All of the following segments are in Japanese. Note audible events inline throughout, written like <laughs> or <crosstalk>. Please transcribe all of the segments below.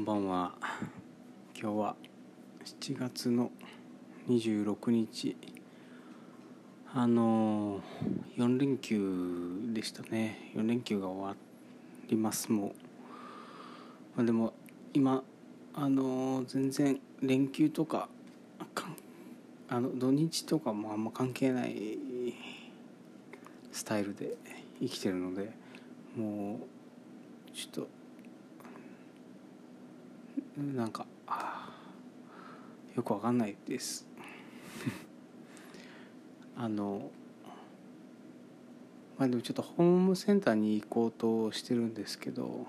んばんは。今日は7月の26日。あの4連休でしたね。4連休が終わります。もう、まあ、でも今あの全然連休とかあの土日とかもあんま関係ないスタイルで生きてるのでもうちょっとなんかよくわかんないです。<laughs> あのまあでもちょっとホームセンターに行こうとしてるんですけど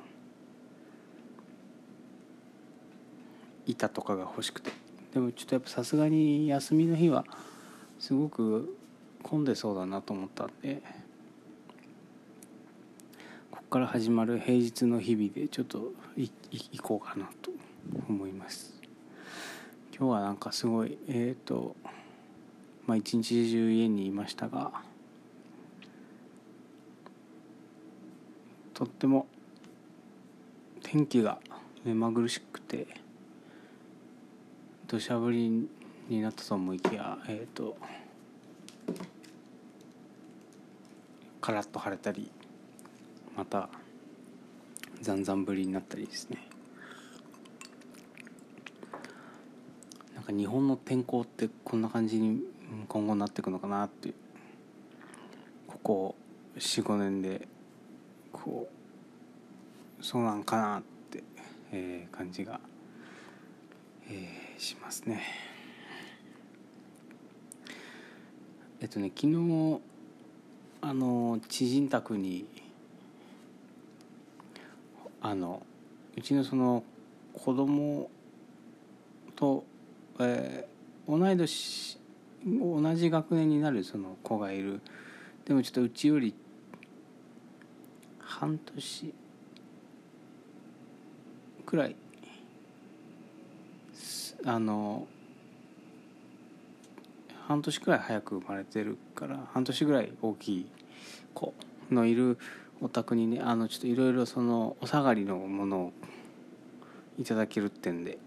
板とかが欲しくて。でもちょっとやっぱさすがに休みの日はすごく混んでそうだなと思ったんで。ここから始まる平日の日々でちょっと行こうかなと思います。今日はなんかすごいえっ、ー、とまあ一日中家にいましたがとっても天気が目まぐるしくて土砂降りになったと思いきやえっ、ー、とカラッと晴れたりまたざんざん降りになったりですねなんか日本の天候ってこんな感じに今後なっていくのかなってここ45年でこうそうなんかなって、えー、感じが、えー、しますね。えっとね昨日あの知人宅にあのうちのその子供とえー、同い年同じ学年になるその子がいる。でもちょっとうちより半年くらいあの半年くらい早く生まれてるから半年ぐらい大きい子のいるお宅にねあのちょっといろいろそのお下がりのものをいただけるってんで。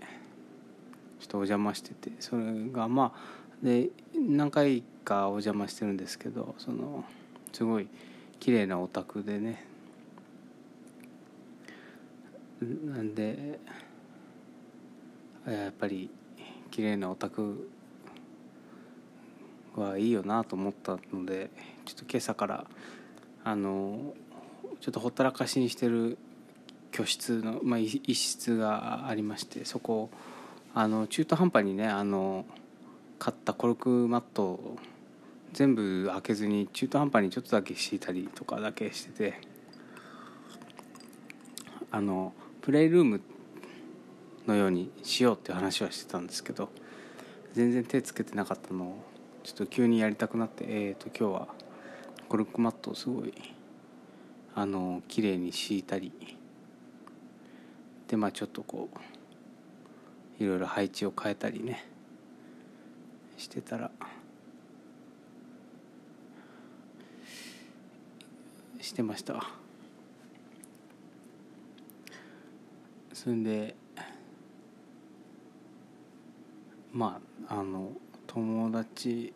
ちょっとお邪魔しててそれがまあで何回かお邪魔してるんですけどそのすごい綺麗なお宅でねなんでやっぱり綺麗なお宅はいいよなと思ったのでちょっと今朝からあのちょっとほったらかしにしてる居室の、まあ、一室がありましてそこあの中途半端にねあの買ったコルクマットを全部開けずに中途半端にちょっとだけ敷いたりとかだけしててあのプレイルームのようにしようっていう話はしてたんですけど全然手つけてなかったのをちょっと急にやりたくなってえー、と今日はコルクマットをすごいあの綺麗に敷いたり。でまあちょっとこういろいろ配置を変えたりね。してたら。してました。それでまああの友達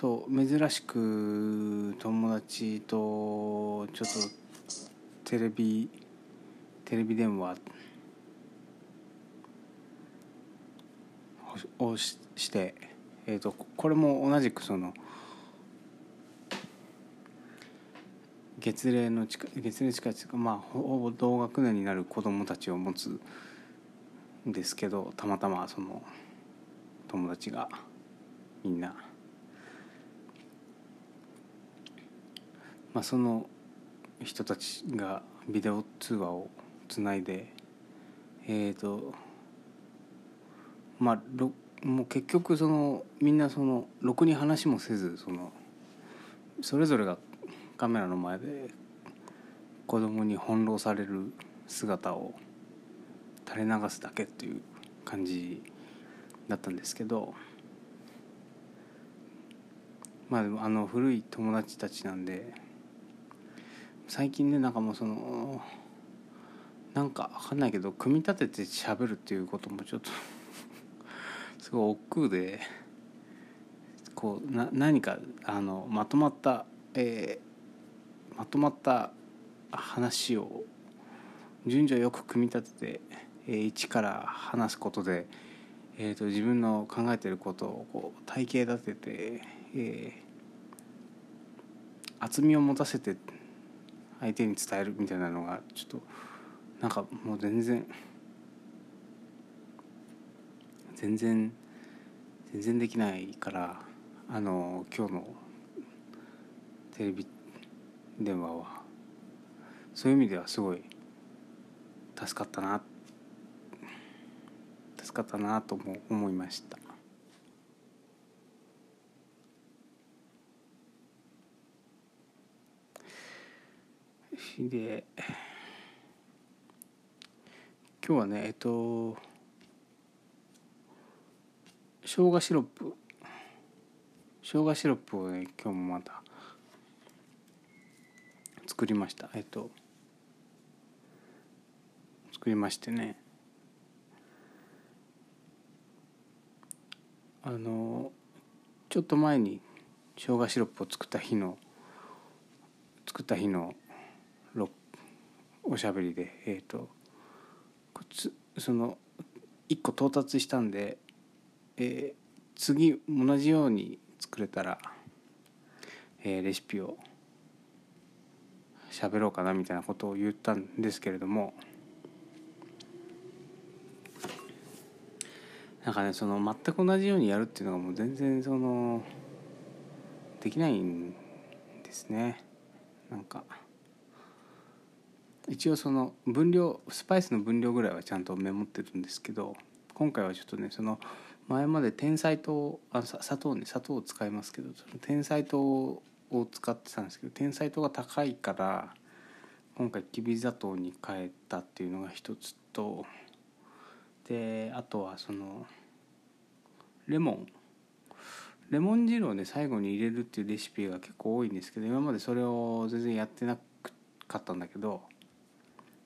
と珍しく友達とちょっとテレビテレビ電話をしして、えーと、これも同じくその月齢の近月齢近いというかまあほぼ同学年になる子供たちを持つんですけどたまたまその友達がみんなまあその人たちがビデオ通話をつないでえっ、ー、とまあろもう結局そのみんなそのろくに話もせずそのそれぞれがカメラの前で子供に翻弄される姿を垂れ流すだけっていう感じだったんですけどまあでもあの古い友達たちなんで最近ねなんかもうそのなんか分かんないけど組み立てて喋るっていうこともちょっと <laughs> すごい億劫でこうな何かあのまとまった、えー、まとまった話を順序よく組み立てて、えー、一から話すことで、えーと、自分の考えてることをこう体系立てて、えー、厚みを持たせて相手に伝えるみたいなのがちょっとなんかもう全然全然全然できないからあの今日のテレビ電話はそういう意味ではすごい助かったな助かったなとも思いました。で今日はねえっと生姜シロップ。生姜シロップをね今日もまた作りました。えっと作りましてね。あのちょっと前に生姜シロップを作った日の作った日のおしゃべりでえっ、ー、とその1個到達したんで、えー、次同じように作れたら、えー、レシピを喋ろうかなみたいなことを言ったんですけれどもなんかねその全く同じようにやるっていうのがもう全然そのできないんですね。なんか一応その分量スパイスの分量ぐらいはちゃんとメモってるんですけど今回はちょっとねその前まで天才糖あ砂糖ね砂糖を使いますけど天才糖を使ってたんですけど天才糖が高いから今回きび砂糖に変えたっていうのが一つとであとはそのレモン。レモン汁をね最後に入れるっていうレシピが結構多いんですけど今までそれを全然やってなかったんだけど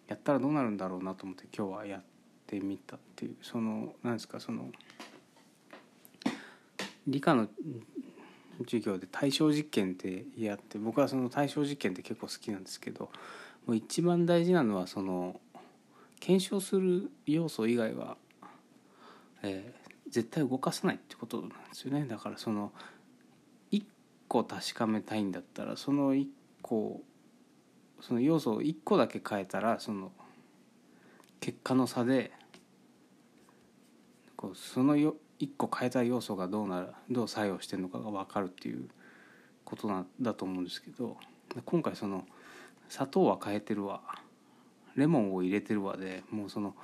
やったらどうなるんだろうなと思って今日はやってみたっていうその何ですかその理科の授業で対象実験ってやって僕はその対象実験って結構好きなんですけどもう一番大事なのはその検証する要素以外は、えー、絶対動かさないってことなんですよね。だからその1個確かめたいんだったらその1個その要素を1個だけ変えたらその結果の差でこうそのよ1個変えた要素がどうなるどう作用してるのかが分かるっていうことなんだと思うんですけど今回その砂糖は変えてるわレモンを入れてるわでもうその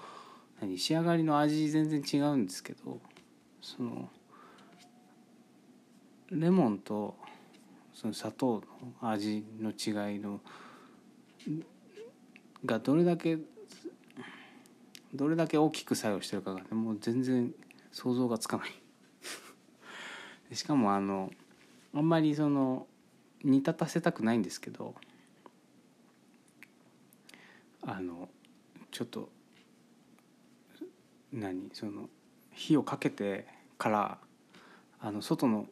何仕上がりの味全然違うんですけどそのレモンとその砂糖の味の違いのがどれだけどれだけ大きく作用してるかが、もう全然想像がつかない。しかもあのあんまりその煮立たせたくないんですけどあのちょっと何その火をかけてからあの外の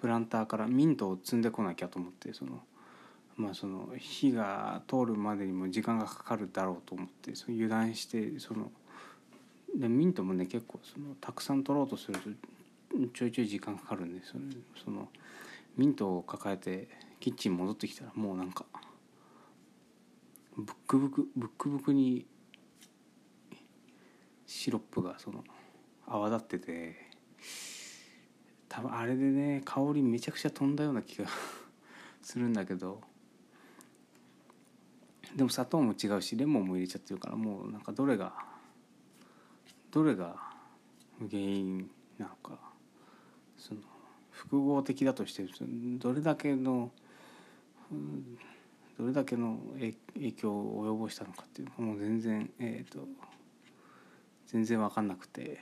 プランターからミントを摘んでこなきゃと思ってそのまあその火が通るまでにも時間がかかるだろうと思ってその油断してそのでミントもね結構そのたくさん取ろうとするとちょいちょい時間かかるんでそのそのミントを抱えてキッチン戻ってきたらもうなんかブックブクブックブクにシロップがその泡立ってて多分あれでね香りめちゃくちゃ飛んだような気が <laughs> するんだけどでも砂糖も違うしレモンも入れちゃってるからもうなんかどれがどれが原因なのかその複合的だとしてどれだけのどれだけの影響を及ぼしたのかっていうもう全然えっ、ー、と全然分かんなくて。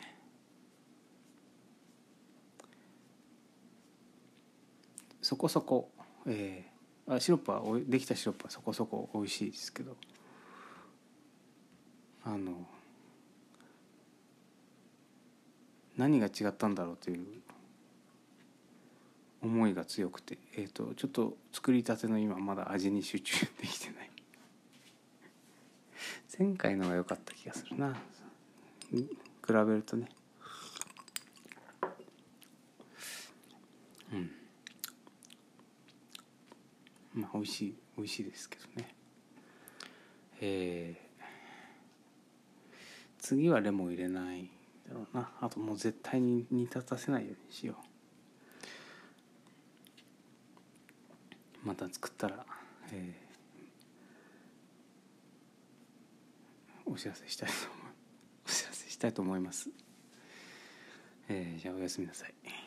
そこそこ、えー、あシロップはできたシロップはそこそこ美味しいですけど。あの何が違ったんだろうという思いが強くて、えーと、ちょっと作りたての今まだ味に集中できてない。前回のが良かった気がするな。比べるとね。まあ美味しい美味しいですけどね。えー、次はレモン入れないだろうな。あともう絶対に煮立たせないようにしよう。また作ったら、えー、お知らせしたいと思いお知らせしたいと思います、えー、じゃあおやすみなさい。